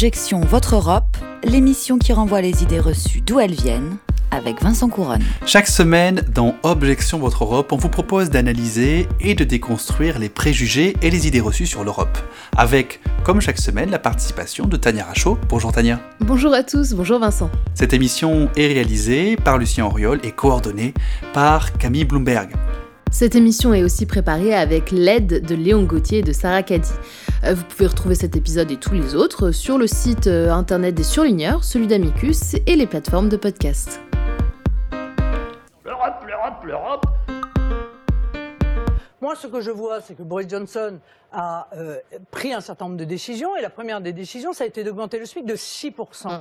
Objection Votre Europe, l'émission qui renvoie les idées reçues d'où elles viennent, avec Vincent Couronne. Chaque semaine, dans Objection Votre Europe, on vous propose d'analyser et de déconstruire les préjugés et les idées reçues sur l'Europe. Avec, comme chaque semaine, la participation de Tania Rachaud. Bonjour Tania. Bonjour à tous, bonjour Vincent. Cette émission est réalisée par Lucien Auriol et coordonnée par Camille Bloomberg. Cette émission est aussi préparée avec l'aide de Léon Gauthier et de Sarah Caddy. Euh, vous pouvez retrouver cet épisode et tous les autres sur le site euh, internet des surligneurs, celui d'Amicus et les plateformes de podcast. Moi, ce que je vois, c'est que Boris Johnson a euh, pris un certain nombre de décisions, et la première des décisions, ça a été d'augmenter le SMIC de 6%.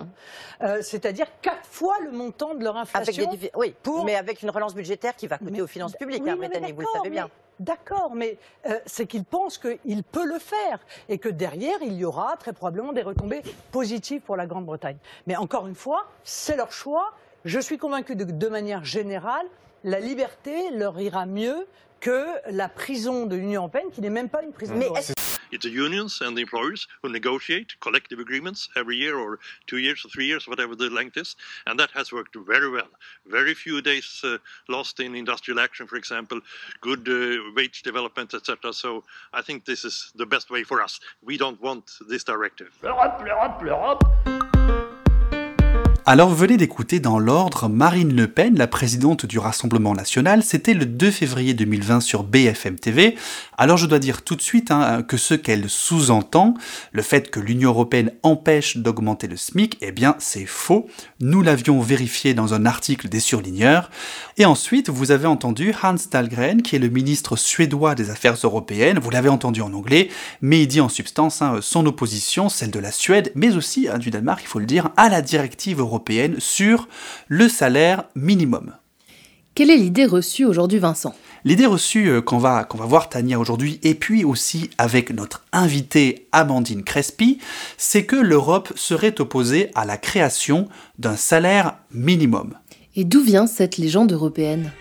Euh, C'est-à-dire quatre fois le montant de leur Avec inflation. des divi- oui, pour- mais avec une relance budgétaire qui va coûter Mais- aux finances publiques, Oui, hein, vous le savez bien. mais- D'accord, mais euh, c'est qu'il pense qu'il peut le faire et que derrière, il y aura très probablement des retombées positives pour la Grande-Bretagne. Mais encore une fois, c'est leur choix. Je suis convaincu de, de manière générale, la liberté leur ira mieux que la prison de l'Union européenne, qui n'est même pas une prison. Mais It's the unions and the employers who negotiate collective agreements every year or two years or three years, whatever the length is. And that has worked very well. Very few days uh, lost in industrial action, for example, good uh, wage development, etc. So I think this is the best way for us. We don't want this directive. L'Europe, l'Europe, l'Europe. Alors venez d'écouter dans l'ordre Marine Le Pen, la présidente du Rassemblement national, c'était le 2 février 2020 sur BFM TV. Alors je dois dire tout de suite hein, que ce qu'elle sous-entend, le fait que l'Union Européenne empêche d'augmenter le SMIC, eh bien c'est faux. Nous l'avions vérifié dans un article des surligneurs. Et ensuite, vous avez entendu Hans Dahlgren, qui est le ministre suédois des Affaires européennes, vous l'avez entendu en anglais, mais il dit en substance hein, son opposition, celle de la Suède, mais aussi hein, du Danemark, il faut le dire, à la directive européenne sur le salaire minimum. Quelle est l'idée reçue aujourd'hui Vincent? L'idée reçue euh, qu'on va, qu'on va voir Tania aujourd'hui, et puis aussi avec notre invitée Amandine Crespi, c'est que l'Europe serait opposée à la création d'un salaire minimum. Et d'où vient cette légende européenne?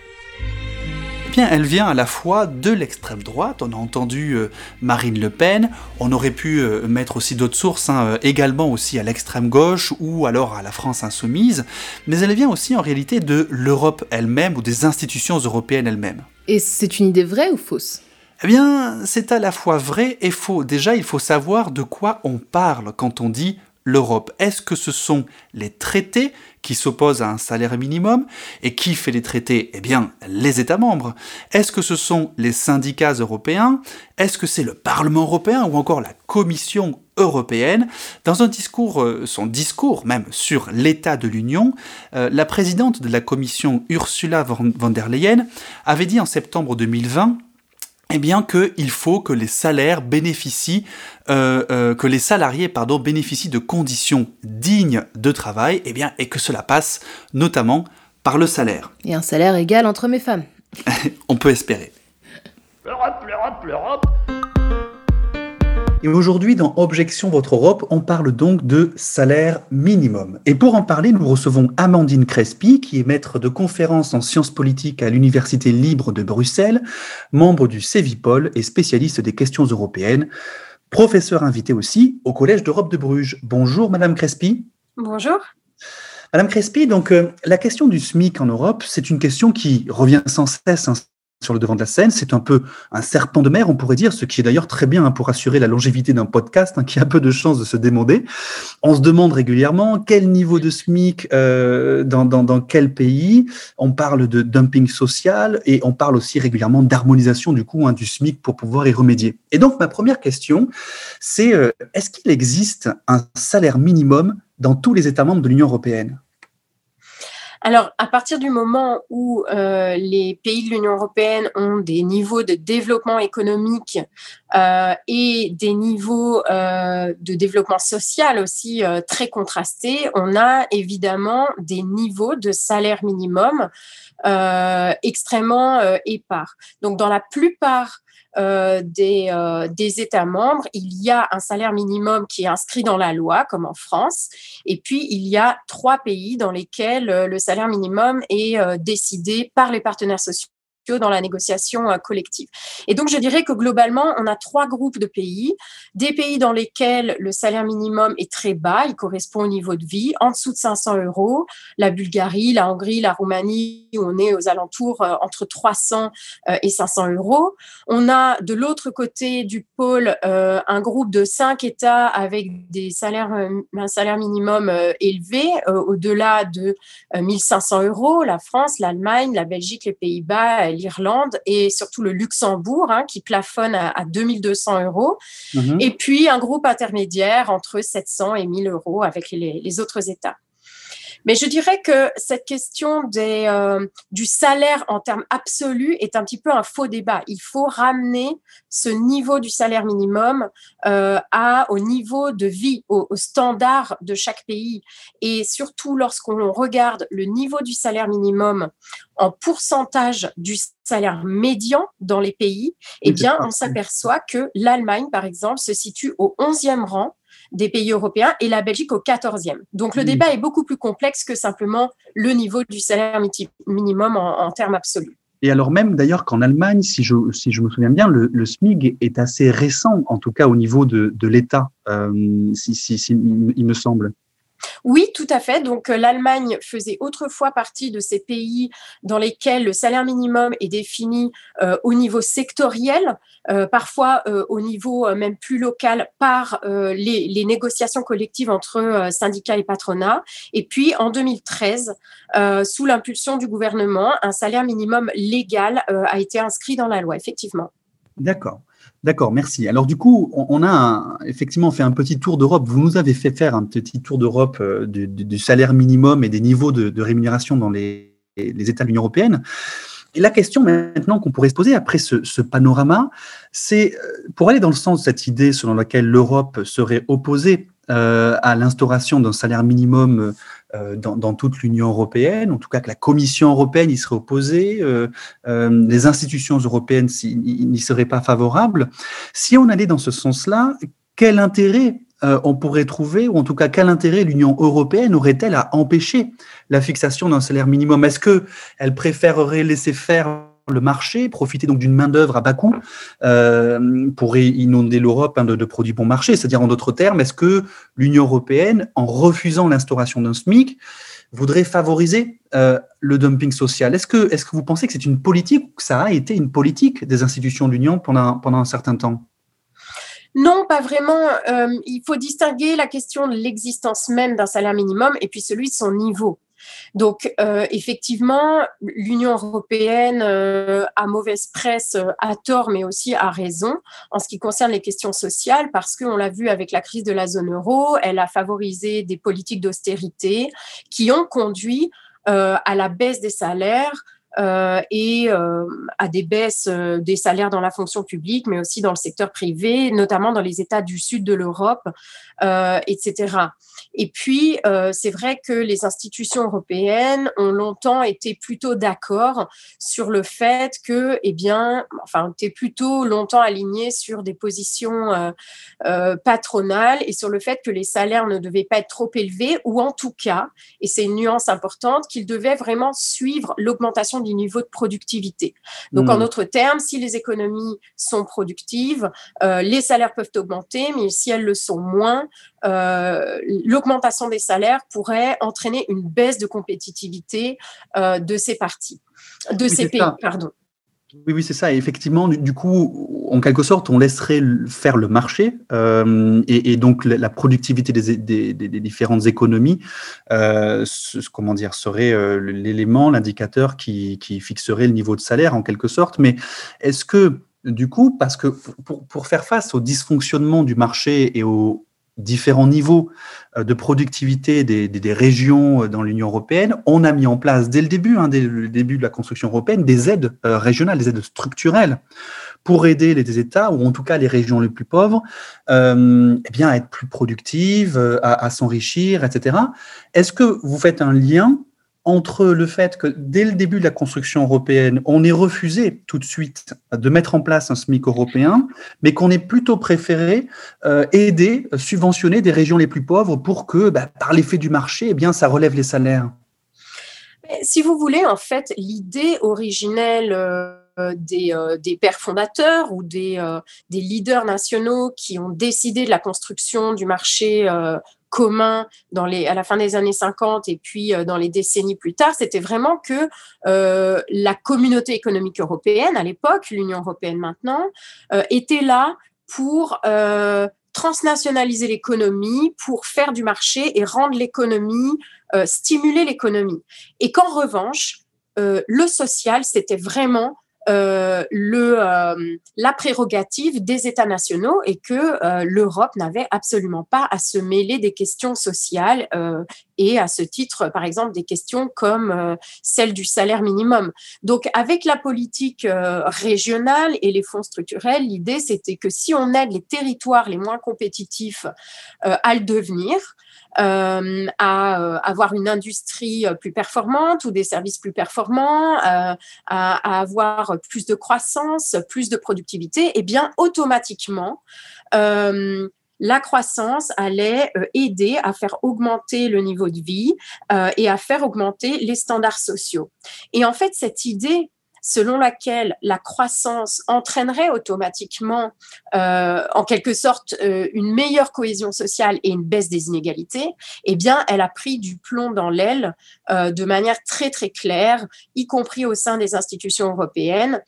Bien, elle vient à la fois de l'extrême droite, on a entendu euh, Marine Le Pen, on aurait pu euh, mettre aussi d'autres sources, hein, euh, également aussi à l'extrême gauche ou alors à la France insoumise, mais elle vient aussi en réalité de l'Europe elle-même ou des institutions européennes elles-mêmes. Et c'est une idée vraie ou fausse? Eh bien, c'est à la fois vrai et faux. Déjà, il faut savoir de quoi on parle quand on dit l'Europe. Est-ce que ce sont les traités qui s'opposent à un salaire minimum Et qui fait les traités Eh bien, les États membres? Est-ce que ce sont les syndicats européens? Est-ce que c'est le Parlement européen ou encore la Commission européenne? Dans un discours, euh, son discours même sur l'état de l'Union, euh, la présidente de la Commission, Ursula von von der Leyen, avait dit en septembre 2020 eh bien qu'il faut que les salaires bénéficient, euh, euh, que les salariés pardon bénéficient de conditions dignes de travail, eh bien et que cela passe notamment par le salaire. Et un salaire égal entre mes femmes. On peut espérer. L'Europe, l'Europe, l'Europe. Et aujourd'hui, dans Objection Votre Europe, on parle donc de salaire minimum. Et pour en parler, nous recevons Amandine Crespi, qui est maître de conférences en sciences politiques à l'Université libre de Bruxelles, membre du CEVIPOL et spécialiste des questions européennes, professeur invité aussi au Collège d'Europe de Bruges. Bonjour, Madame Crespi. Bonjour. Madame Crespi, donc euh, la question du SMIC en Europe, c'est une question qui revient sans cesse hein, sur le devant de la scène. C'est un peu un serpent de mer, on pourrait dire, ce qui est d'ailleurs très bien hein, pour assurer la longévité d'un podcast hein, qui a peu de chances de se démoder. On se demande régulièrement quel niveau de SMIC euh, dans, quel pays. On parle de dumping social et on parle aussi régulièrement d'harmonisation du hein, du SMIC pour pouvoir y remédier. Et donc ma première question, c'est euh, est-ce qu'il existe un salaire minimum dans tous les États membres de l'Union européenne? Alors, à partir du moment où euh, les pays de l'Union européenne ont des niveaux de développement économique euh, et des niveaux euh, de développement social aussi très contrastés, on a évidemment des niveaux de salaire minimum extrêmement épars. Donc, dans la plupart euh, des, euh, des États membres, il y a un salaire minimum qui est inscrit dans la loi, comme en France, et puis il y a trois pays dans lesquels euh, le salaire minimum est décidé par les partenaires sociaux dans la négociation euh, collective. Et donc, je dirais que globalement, on a trois groupes de pays. Des pays dans lesquels le salaire minimum est très bas, il correspond au niveau de vie, en dessous de 500 euros. La Bulgarie, la Hongrie, la Roumanie, où on est aux alentours euh, entre 300 euh, et 500 euros. On a de l'autre côté du pôle un groupe de cinq États avec des salaires, un salaire minimum élevé, au-delà de 1500 euros. La France, l'Allemagne, la Belgique, les Pays-Bas, l'Irlande et surtout le Luxembourg, hein, qui plafonne à, 2200 euros. Mhm. Et puis un groupe intermédiaire entre 700 et 1000 euros avec les autres États. Mais je dirais que cette question des, euh, du salaire en termes absolus est un petit peu un faux débat. Il faut ramener ce niveau du salaire minimum euh, à, au niveau de vie, au, au, standard de chaque pays. Et surtout lorsqu'on regarde le niveau du salaire minimum en pourcentage du salaire médian dans les pays, eh bien, on s'aperçoit que l'Allemagne, par exemple, se situe au 11e rang des pays européens et la Belgique au 14e. Donc le débat est beaucoup plus complexe que simplement le niveau du salaire minimum en, termes absolus. Et alors même d'ailleurs qu'en Allemagne, si je, si je me souviens bien, le, le, SMIG est assez récent, en tout cas au niveau de, de l'État, euh, si, si, si, il me semble. Oui, tout à fait. Donc euh, l'Allemagne faisait autrefois partie de ces pays dans lesquels le salaire minimum est défini euh, au niveau sectoriel, euh, parfois au niveau même plus local par les, négociations collectives entre syndicats et patronat. Et puis en 2013, sous l'impulsion du gouvernement, un salaire minimum légal a été inscrit dans la loi, effectivement. D'accord. D'accord, merci. Alors du coup, on, a effectivement fait un petit tour d'Europe. Vous nous avez fait faire un petit tour d'Europe euh, du, salaire minimum et des niveaux de, rémunération dans les, États de l'Union européenne. Et la question maintenant qu'on pourrait se poser après ce, panorama, c'est euh, pour aller dans le sens de cette idée selon laquelle l'Europe serait opposée euh, à l'instauration d'un salaire minimum euh, dans, toute l'Union européenne, en tout cas que la Commission européenne y serait opposée, euh, euh, les institutions européennes n'y seraient pas favorables. Si on allait dans ce sens-là, quel intérêt on pourrait trouver, ou en tout cas quel intérêt l'Union européenne aurait-elle à empêcher la fixation d'un salaire minimum? Est-ce qu'elle préférerait laisser faire le marché, profiter donc d'une main-d'œuvre à bas coût euh, pour inonder l'Europe hein, de, produits bon marché. C'est-à-dire, en d'autres termes, est-ce que l'Union européenne, en refusant l'instauration d'un SMIC, voudrait favoriser euh, le dumping social? Est-ce que, est que vous pensez que c'est une politique ou que ça a été une politique des institutions de l'Union pendant, pendant un certain temps? Non, pas vraiment. Euh, il faut distinguer la question de l'existence même d'un salaire minimum et puis celui de son niveau. Donc, euh, effectivement, l'Union européenne euh, a mauvaise presse euh, à tort, mais aussi à raison en ce qui concerne les questions sociales, parce qu'on l'a vu avec la crise de la zone euro, elle a favorisé des politiques d'austérité qui ont conduit à la baisse des salaires, euh, et euh, à des baisses euh, des salaires dans la fonction publique, mais aussi dans le secteur privé, notamment dans les États du sud de l'Europe, etc. Et puis, c'est vrai que les institutions européennes ont longtemps été plutôt d'accord sur le fait que, eh bien, enfin, étaient plutôt longtemps alignées sur des positions patronales et sur le fait que les salaires ne devaient pas être trop élevés, ou en tout cas, et c'est une nuance importante, qu'ils devaient vraiment suivre l'augmentation du niveau de productivité. Donc, en hmm. d'autres termes, si les économies sont productives, euh, les salaires peuvent augmenter, mais si elles le sont moins, euh, l'augmentation des salaires pourrait entraîner une baisse de compétitivité euh, de ces parties, de ces pays, pardon. Oui, oui, c'est ça. Effectivement, du, coup, en quelque sorte, on laisserait faire le marché euh, et, donc la, productivité des, différentes économies, euh, comment dire, serait euh, l'élément, l'indicateur qui, fixerait le niveau de salaire en quelque sorte. Mais est-ce que, du coup, parce que pour, pour faire face au dysfonctionnement du marché et au, différents niveaux euh, de productivité des, régions euh, dans l'Union européenne, on a mis en place dès le début, hein, dès le début de la construction européenne, des aides euh, régionales, des aides structurelles pour aider les États, ou en tout cas les régions les plus pauvres, eh bien, à être plus productives, à s'enrichir, etc. Est-ce que vous faites un lien entre le fait que dès le début de la construction européenne, on ait refusé tout de suite de mettre en place un SMIC européen, mais qu'on ait plutôt préféré euh, aider, subventionner des régions les plus pauvres pour que, bah, par l'effet du marché, eh bien, ça relève les salaires. Si vous voulez, en fait, l'idée originelle. Euh, des, pères fondateurs ou des, des, leaders nationaux qui ont décidé de la construction du marché commun dans les, à la fin des années 50 et puis dans les décennies plus tard, c'était vraiment que la communauté économique européenne, à l'époque, l'Union européenne maintenant, était là pour transnationaliser l'économie, pour faire du marché et rendre l'économie, stimuler l'économie. Et qu'en revanche, le social, c'était vraiment euh, le, euh, la prérogative des États nationaux et que euh, l'Europe n'avait absolument pas à se mêler des questions sociales et à ce titre, par exemple, des questions comme celle du salaire minimum. Donc, avec la politique régionale et les fonds structurels, l'idée, c'était que si on aide les territoires les moins compétitifs à le devenir, à avoir une industrie plus performante ou des services plus performants, à, avoir plus de croissance, plus de productivité, et eh bien automatiquement, la croissance allait aider à faire augmenter le niveau de vie et à faire augmenter les standards sociaux. Et en fait, cette idée selon laquelle la croissance entraînerait automatiquement, euh, en quelque sorte, euh, une meilleure cohésion sociale et une baisse des inégalités, eh bien, elle a pris du plomb dans l'aile euh, de manière très très claire, y compris au sein des institutions européennes,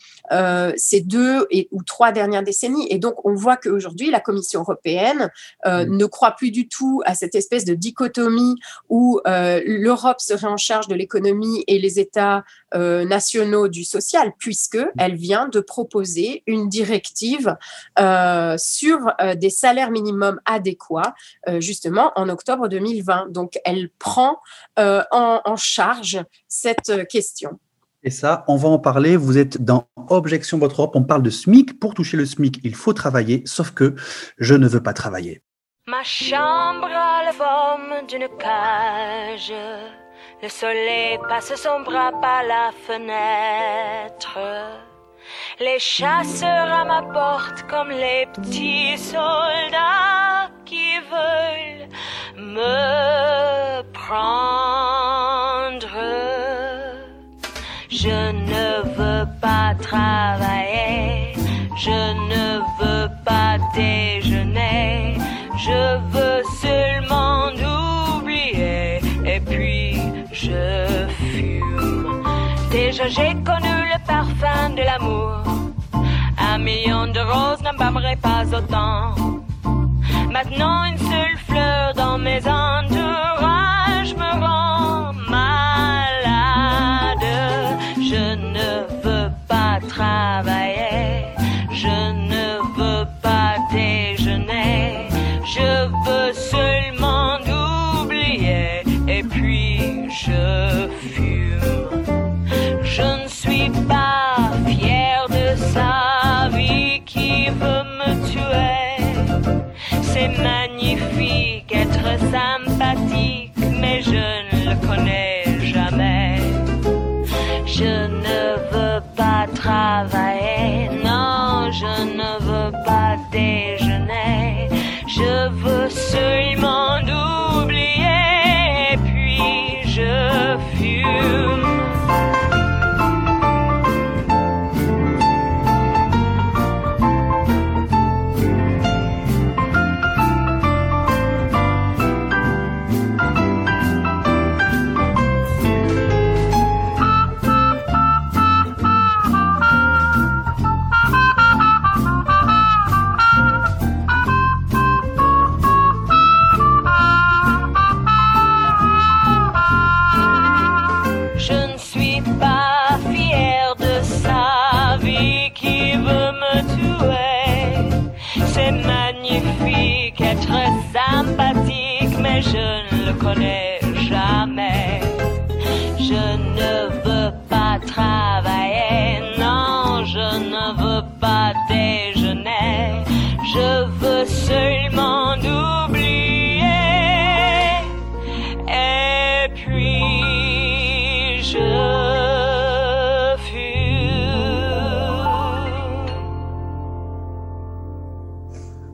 ces deux et, ou trois dernières décennies. Et donc, on voit qu'aujourd'hui, la Commission européenne mmh. ne croit plus du tout à cette espèce de dichotomie où l'Europe serait en charge de l'économie et les États nationaux du social puisque elle vient de proposer une directive euh, sur euh, des salaires minimums adéquats, euh, justement en octobre 2020. Donc, elle prend en, charge cette question. Et ça, on va en parler. Vous êtes dans Objection Votre Europe. On parle de SMIC. Pour toucher le SMIC, il faut travailler, sauf que je ne veux pas travailler. Ma chambre a la forme d'une cage. Le soleil passe son bras par la fenêtre. Les chasseurs à ma porte comme les petits soldats qui veulent me prendre. Je ne veux pas travailler, je ne veux pas déjeuner, je veux seulement J'ai connu le parfum de l'amour. Un million de roses n'embâmerait pas autant. Maintenant une seule fleur dans mes entourages me rend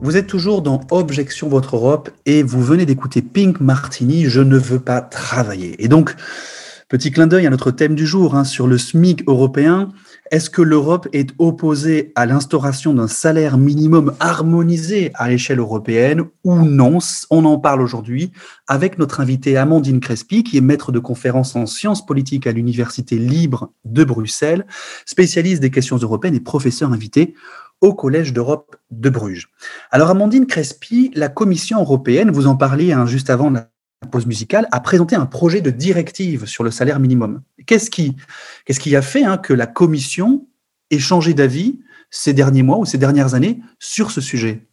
Vous êtes toujours dans Objection Votre Europe et vous venez d'écouter Pink Martini, Je ne veux pas travailler. Et donc, Petit clin d'œil à notre thème du jour hein, sur le SMIC européen. Est-ce que l'Europe est opposée à l'instauration d'un salaire minimum harmonisé à l'échelle européenne ou non? On en parle aujourd'hui avec notre invitée Amandine Crespi, qui est maître de conférence en sciences politiques à l'Université libre de Bruxelles, spécialiste des questions européennes et professeur invité au Collège d'Europe de Bruges. Alors Amandine Crespi, la Commission européenne, vous en parliez hein, juste avant la pause musicale, a présenté un projet de directive sur le salaire minimum. Qu'est-ce qui, qui a fait hein, que la Commission ait changé d'avis ces derniers mois ou ces dernières années sur ce sujet?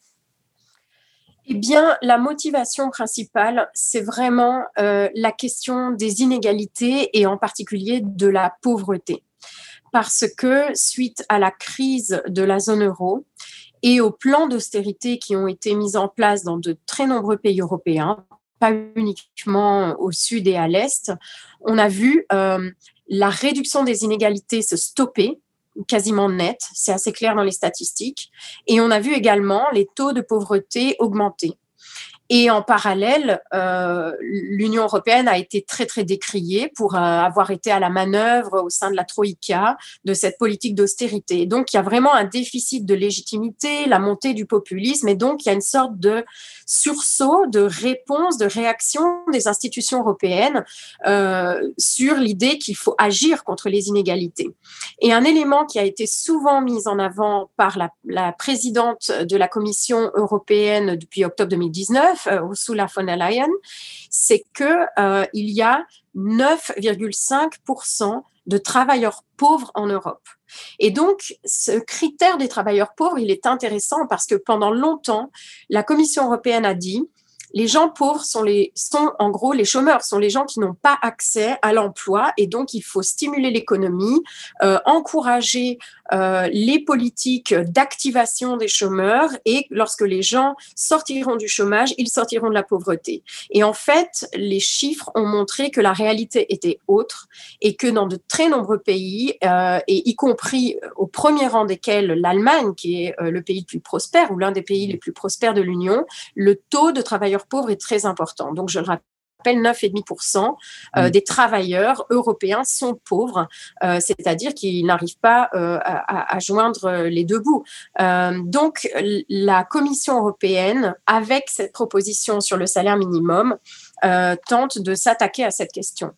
Eh bien, la motivation principale, c'est vraiment euh, la question des inégalités et en particulier de la pauvreté. Parce que suite à la crise de la zone euro et aux plans d'austérité qui ont été mis en place dans de très nombreux pays européens, pas uniquement au sud et à l'est, on a vu euh, la réduction des inégalités se stopper quasiment net, c'est assez clair dans les statistiques, et on a vu également les taux de pauvreté augmenter. Et en parallèle, euh, l'Union européenne a été très très décriée pour euh, avoir été à la manœuvre au sein de la troïka de cette politique d'austérité. Donc il y a vraiment un déficit de légitimité, la montée du populisme, et donc il y a une sorte de sursaut, de réponse, de réaction des institutions européennes euh, sur l'idée qu'il faut agir contre les inégalités. Et un élément qui a été souvent mis en avant par la, la présidente de la Commission européenne depuis octobre 2019 euh, Ursula von der Leyen, c'est que euh, il y a 9,5% de travailleurs pauvres en Europe. Et donc, ce critère des travailleurs pauvres, il est intéressant parce que pendant longtemps, la Commission européenne a dit, les gens pauvres sont, les, sont en gros les chômeurs, sont les gens qui n'ont pas accès à l'emploi et donc il faut stimuler l'économie, euh, encourager euh, les politiques d'activation des chômeurs et lorsque les gens sortiront du chômage, ils sortiront de la pauvreté. Et en fait, les chiffres ont montré que la réalité était autre et que dans de très nombreux pays, euh, et y compris au premier rang desquels l'Allemagne, qui est le pays le plus prospère ou l'un des pays les plus prospères de l'Union, le taux de travailleurs pauvres est très important. Donc, je le rappelle. 9,5% euh, mm. des travailleurs européens sont pauvres, euh, c'est-à-dire qu'ils n'arrivent pas euh, à, joindre les deux bouts. donc, la Commission européenne, avec cette proposition sur le salaire minimum, tente de s'attaquer à cette question.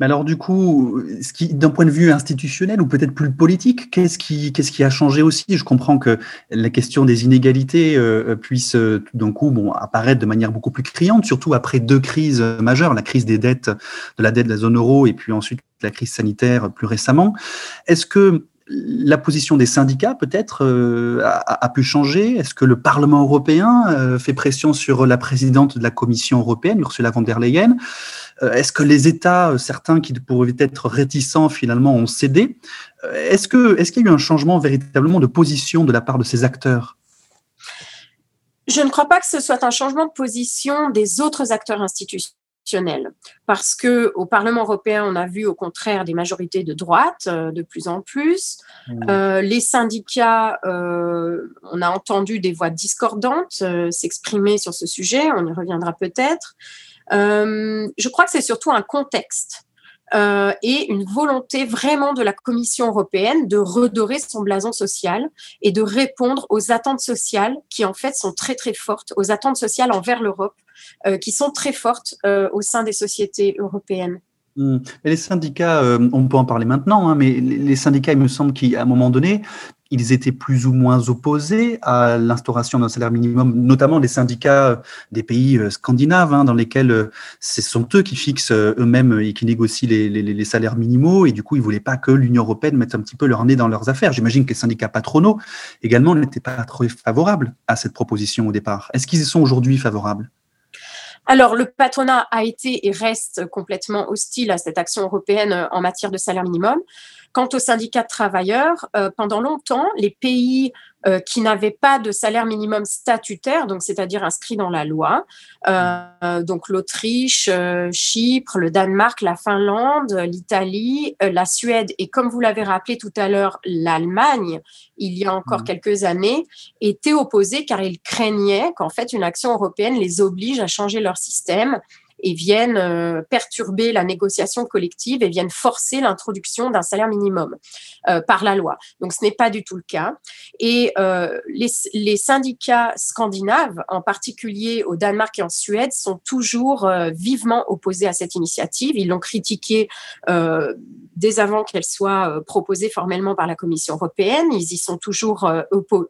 Mais alors du coup, d'un point de vue institutionnel ou peut-être plus politique, qu'est-ce qui, qu'est-ce qui a changé aussi? Je comprends que la question des inégalités euh, puisse euh, tout d'un coup bon, apparaître de manière beaucoup plus criante, surtout après deux crises majeures, la crise des dettes, de la dette de la zone euro et puis ensuite la crise sanitaire plus récemment. Est-ce que la position des syndicats peut-être euh, a, pu changer? Est-ce que le Parlement européen euh, fait pression sur la présidente de la Commission européenne, Ursula von der Leyen? Euh, est-ce que les États, certains qui pourraient être réticents, finalement, ont cédé? Est-ce qu'il est y a eu un changement véritablement de position de la part de ces acteurs? Je ne crois pas que ce soit un changement de position des autres acteurs institutionnels parce que au Parlement européen, on a vu au contraire des majorités de droite de plus en plus. Mmh. les syndicats, on a entendu des voix discordantes s'exprimer sur ce sujet, on y reviendra peut-être. Euh, je crois que c'est surtout un contexte. Euh, et une volonté vraiment de la Commission européenne de redorer son blason social et de répondre aux attentes sociales qui en fait sont très très fortes, aux attentes sociales envers l'Europe euh, qui sont très fortes au sein des sociétés européennes. Mmh. les syndicats, on peut en parler maintenant, hein, mais les syndicats, il me semble qu'à un moment donné, ils étaient plus ou moins opposés à l'instauration d'un salaire minimum, notamment les syndicats euh, des pays euh, scandinaves, hein, dans lesquels euh, ce sont eux qui fixent eux-mêmes et qui négocient les, salaires minimaux, et du coup, ils voulaient pas que l'Union européenne mette un petit peu leur nez dans leurs affaires. J'imagine que les syndicats patronaux également n'étaient pas trop favorables à cette proposition au départ. Est-ce qu'ils y sont aujourd'hui favorables? Alors, le patronat a été et reste complètement hostile à cette action européenne en matière de salaire minimum. Quant aux syndicats de travailleurs, euh, pendant longtemps, les pays euh, qui n'avaient pas de salaire minimum statutaire, donc c'est-à-dire inscrit dans la loi, euh, donc l'Autriche, Chypre, le Danemark, la Finlande, l'Italie, la Suède et comme vous l'avez rappelé tout à l'heure, l'Allemagne, il y a encore mmh. quelques années, étaient opposés car ils craignaient qu'en fait une action européenne les oblige à changer leur système et viennent euh, perturber la négociation collective et viennent forcer l'introduction d'un salaire minimum euh, par la loi. Donc ce n'est pas du tout le cas. Et euh, les, syndicats scandinaves, en particulier au Danemark et en Suède, sont toujours vivement opposés à cette initiative. Ils l'ont critiquée dès avant qu'elle soit proposée formellement par la Commission européenne. Ils y sont toujours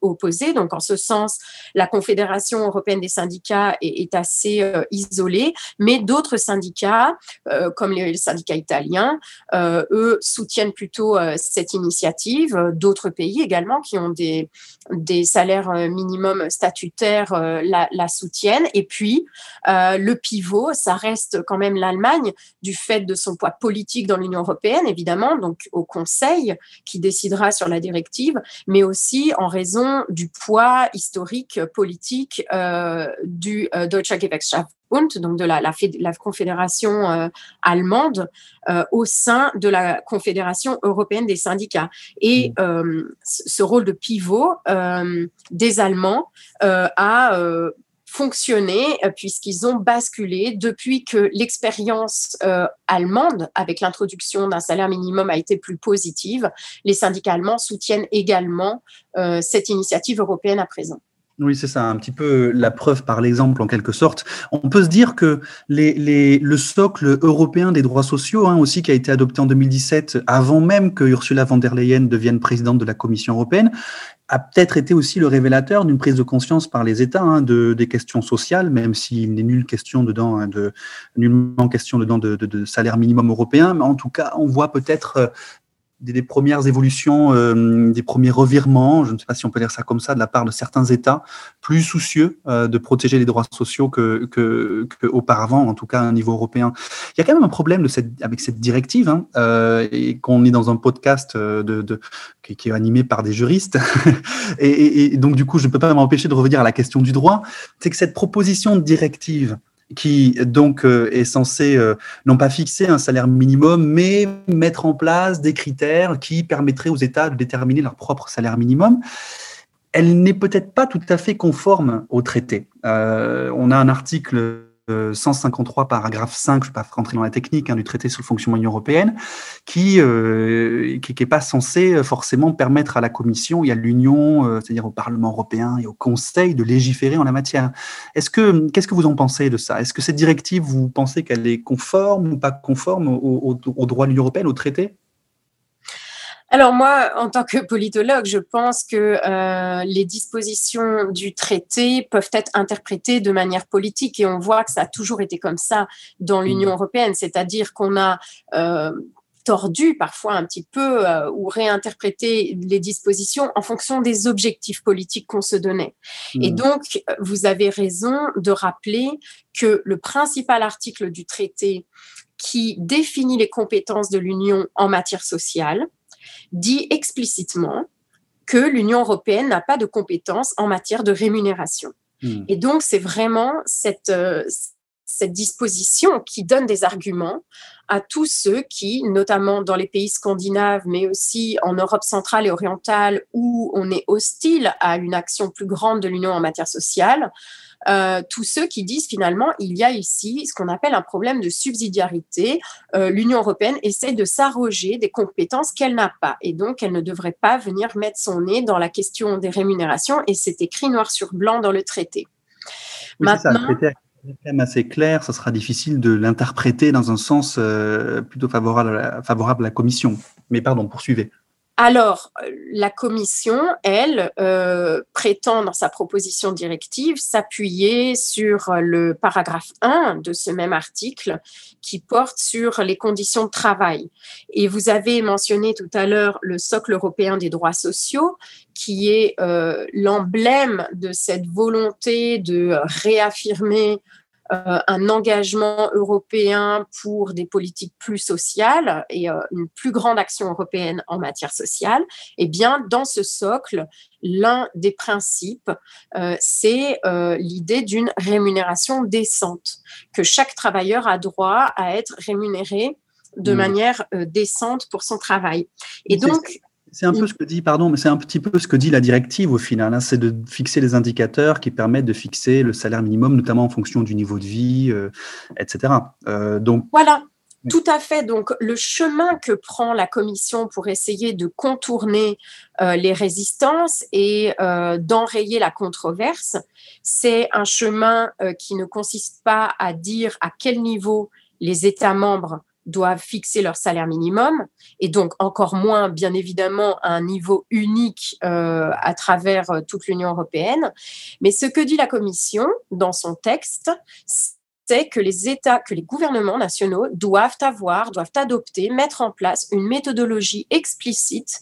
opposés. Donc en ce sens, la Confédération européenne des syndicats est, est assez isolée, mais d'autres syndicats, euh, comme les, syndicats italiens, euh, eux soutiennent plutôt euh, cette initiative. D'autres pays également qui ont des, des salaires minimums statutaires la, soutiennent. Et puis, le pivot, ça reste quand même l'Allemagne du fait de son poids politique dans l'Union européenne, évidemment, donc au Conseil qui décidera sur la directive, mais aussi en raison du poids historique politique du Deutsche Gewerkschaft donc de la, la, confédération euh, allemande, euh, au sein de la confédération européenne des syndicats. Et mmh. euh, ce rôle de pivot des Allemands a fonctionné puisqu'ils ont basculé depuis que l'expérience allemande avec l'introduction d'un salaire minimum a été plus positive. Les syndicats allemands soutiennent également cette initiative européenne à présent. Oui, c'est ça, un petit peu la preuve par l'exemple en quelque sorte. On peut se dire que le socle européen des droits sociaux, hein, aussi qui a été adopté en 2017, avant même que Ursula von der Leyen devienne présidente de la Commission européenne, a peut-être été aussi le révélateur d'une prise de conscience par les États hein, de, des questions sociales, même s'il n'est nulle question dedans, hein, de, question dedans de, salaire minimum européen. Mais en tout cas, on voit peut-être euh, des, premières évolutions, euh, des premiers revirements, je ne sais pas si on peut dire ça comme ça, de la part de certains États plus soucieux euh, de protéger les droits sociaux que, que, que, auparavant, en tout cas à un niveau européen. Il y a quand même un problème de cette, avec cette directive, hein, euh, et qu'on est dans un podcast de, de qui, qui, est animé par des juristes, et, et, donc du coup je ne peux pas m'empêcher de revenir à la question du droit, c'est que cette proposition de directive qui donc euh, est censé euh, non pas fixer un salaire minimum, mais mettre en place des critères qui permettraient aux États de déterminer leur propre salaire minimum. Elle n'est peut-être pas tout à fait conforme au traité. Euh, on a un article 153 paragraphe 5, je ne vais pas rentrer dans la technique hein, du traité sur le fonctionnement de l'Union européenne, qui euh, qui n'est pas censé forcément permettre à la Commission et à l'Union, euh, c'est-à-dire au Parlement européen et au Conseil, de légiférer en la matière. Est-ce que qu'est-ce que vous en pensez de ça? Est-ce que cette directive, vous pensez qu'elle est conforme ou pas conforme au droit de l'Union européenne, au traité? Alors moi, en tant que politologue, je pense que euh, les dispositions du traité peuvent être interprétées de manière politique et on voit que ça a toujours été comme ça dans l'Union mmh. européenne, c'est-à-dire qu'on a euh, tordu parfois un petit peu euh, ou réinterprété les dispositions en fonction des objectifs politiques qu'on se donnait. Et mmh. donc, vous avez raison de rappeler que le principal article du traité qui définit les compétences de l'Union en matière sociale, dit explicitement que l'Union européenne n'a pas de compétences en matière de rémunération. Hmm. Et donc, c'est vraiment cette, euh, cette disposition qui donne des arguments à tous ceux qui, notamment dans les pays scandinaves, mais aussi en Europe centrale et orientale, où on est hostile à une action plus grande de l'Union en matière sociale, euh, tous ceux qui disent finalement il y a ici ce qu'on appelle un problème de subsidiarité. Euh, L'Union européenne essaie de s'arroger des compétences qu'elle n'a pas et donc elle ne devrait pas venir mettre son nez dans la question des rémunérations et c'est écrit noir sur blanc dans le traité. Maintenant, c'est quand assez clair, ça sera difficile de l'interpréter dans un sens euh, plutôt favorable favorable à la Commission. Mais pardon, poursuivez. Alors, la Commission, elle, euh, prétend dans sa proposition directive s'appuyer sur le paragraphe 1 de ce même article qui porte sur les conditions de travail. Et vous avez mentionné tout à l'heure le socle européen des droits sociaux, qui est euh, l'emblème de cette volonté de réaffirmer un engagement européen pour des politiques plus sociales et euh, une plus grande action européenne en matière sociale, eh bien, dans ce socle, l'un des principes, euh, c'est l'idée d'une rémunération décente, que chaque travailleur a droit à être rémunéré de mmh. manière décente pour son travail. Et donc, C'est un peu ce que dit, pardon, mais c'est un petit peu ce que dit la directive au final. hein, c'est de fixer les indicateurs qui permettent de fixer le salaire minimum, notamment en fonction du niveau de vie, euh, etc. Euh, donc, Voilà, tout à fait. Donc, le chemin que prend la Commission pour essayer de contourner euh, les résistances et euh, d'enrayer la controverse, c'est un chemin euh, qui ne consiste pas à dire à quel niveau les États membres doivent fixer leur salaire minimum, et donc encore moins, bien évidemment, à un niveau unique euh, à travers euh, toute l'Union européenne. Mais ce que dit la Commission dans son texte, c'est que les États, que les gouvernements nationaux doivent avoir, doivent adopter, mettre en place une méthodologie explicite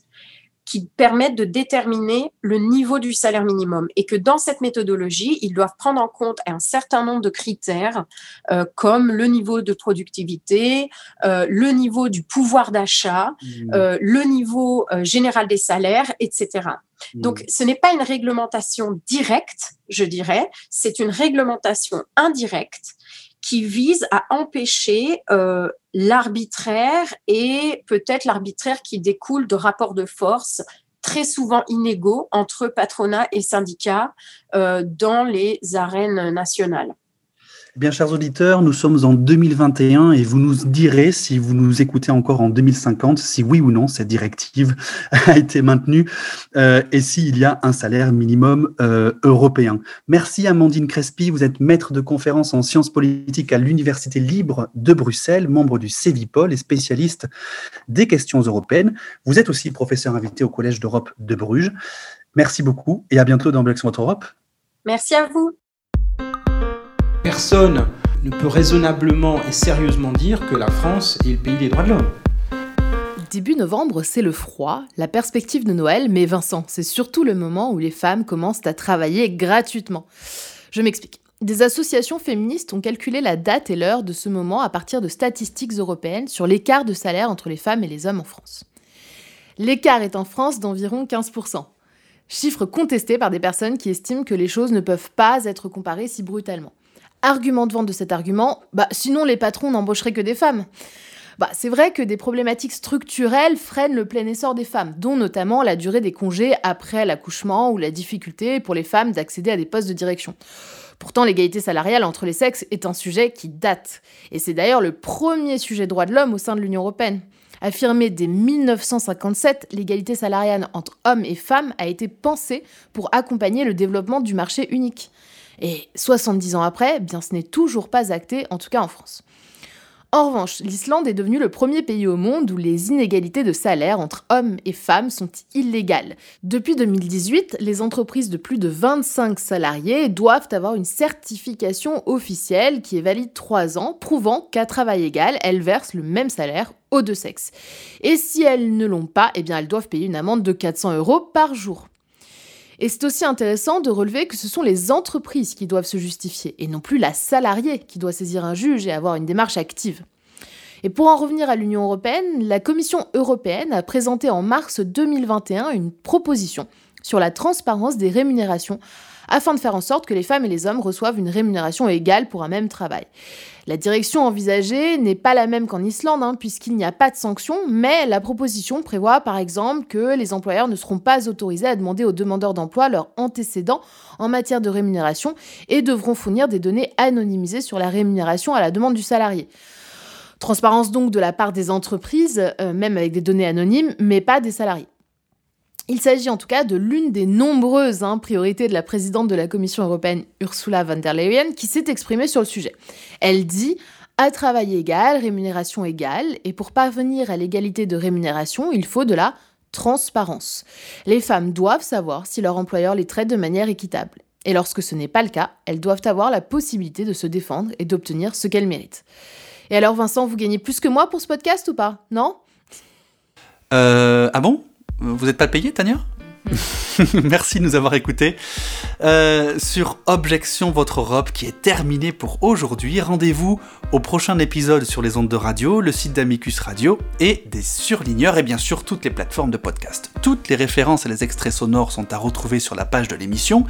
qui permette de déterminer le niveau du salaire minimum et que dans cette méthodologie, ils doivent prendre en compte un certain nombre de critères euh, comme le niveau de productivité, euh, le niveau du pouvoir d'achat, Mmh. euh, le niveau général des salaires, etc. Donc, ce n'est pas une réglementation directe, je dirais, c'est une réglementation indirecte qui vise à empêcher euh, l'arbitraire et peut-être l'arbitraire qui découle de rapports de force très souvent inégaux entre patronat et syndicats euh, dans les arènes nationales. Bien, chers auditeurs, nous sommes en 2021 et vous nous direz, si vous nous écoutez encore en 2050, si oui ou non cette directive a été maintenue euh, et s'il y a un salaire minimum euh, européen. Merci Amandine Crespi, vous êtes maître de conférence en sciences politiques à l'Université libre de Bruxelles, membre du CEVIPOL et spécialiste des questions européennes. Vous êtes aussi professeur invité au Collège d'Europe de Bruges. Merci beaucoup et à bientôt dans Black Europe. Merci à vous. Personne ne peut raisonnablement et sérieusement dire que la France est le pays des droits de l'homme. Début novembre, c'est le froid, la perspective de Noël, mais Vincent, c'est surtout le moment où les femmes commencent à travailler gratuitement. Je m'explique. Des associations féministes ont calculé la date et l'heure de ce moment à partir de statistiques européennes sur l'écart de salaire entre les femmes et les hommes en France. L'écart est en France d'environ 15%. Chiffre contesté par des personnes qui estiment que les choses ne peuvent pas être comparées si brutalement. Argument de vente de cet argument, bah sinon les patrons n'embaucheraient que des femmes. Bah, c'est vrai que des problématiques structurelles freinent le plein essor des femmes, dont notamment la durée des congés après l'accouchement ou la difficulté pour les femmes d'accéder à des postes de direction. Pourtant, l'égalité salariale entre les sexes est un sujet qui date. Et c'est d'ailleurs le premier sujet droit de l'homme au sein de l'Union européenne. Affirmé dès 1957, l'égalité salariale entre hommes et femmes a été pensée pour accompagner le développement du marché unique. Et 70 ans après, bien ce n'est toujours pas acté, en tout cas en France. En revanche, l'Islande est devenue le premier pays au monde où les inégalités de salaire entre hommes et femmes sont illégales. Depuis 2018, les entreprises de plus de 25 salariés doivent avoir une certification officielle qui est valide 3 ans, prouvant qu'à travail égal, elles versent le même salaire aux deux sexes. Et si elles ne l'ont pas, eh bien elles doivent payer une amende de 400 euros par jour. Et c'est aussi intéressant de relever que ce sont les entreprises qui doivent se justifier, et non plus la salariée qui doit saisir un juge et avoir une démarche active. Et pour en revenir à l'Union européenne, la Commission européenne a présenté en mars 2021 une proposition sur la transparence des rémunérations afin de faire en sorte que les femmes et les hommes reçoivent une rémunération égale pour un même travail. La direction envisagée n'est pas la même qu'en Islande, hein, puisqu'il n'y a pas de sanctions, mais la proposition prévoit par exemple que les employeurs ne seront pas autorisés à demander aux demandeurs d'emploi leurs antécédents en matière de rémunération et devront fournir des données anonymisées sur la rémunération à la demande du salarié. Transparence donc de la part des entreprises, euh, même avec des données anonymes, mais pas des salariés. Il s'agit en tout cas de l'une des nombreuses hein, priorités de la présidente de la Commission européenne Ursula von der Leyen qui s'est exprimée sur le sujet. Elle dit à travail égal, rémunération égale, et pour parvenir à l'égalité de rémunération, il faut de la transparence. Les femmes doivent savoir si leur employeur les traite de manière équitable. Et lorsque ce n'est pas le cas, elles doivent avoir la possibilité de se défendre et d'obtenir ce qu'elles méritent. Et alors Vincent, vous gagnez plus que moi pour ce podcast ou pas? Non? Euh, ah bon? Vous n'êtes pas payé, Tania Merci de nous avoir écoutés. Euh, sur Objection Votre Europe, qui est terminé pour aujourd'hui, rendez-vous au prochain épisode sur les ondes de radio, le site d'Amicus Radio et des surligneurs et bien sûr toutes les plateformes de podcast. Toutes les références et les extraits sonores sont à retrouver sur la page de l'émission,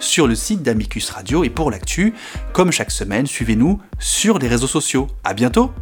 sur le site d'Amicus Radio et pour l'actu, comme chaque semaine, suivez-nous sur les réseaux sociaux. À bientôt!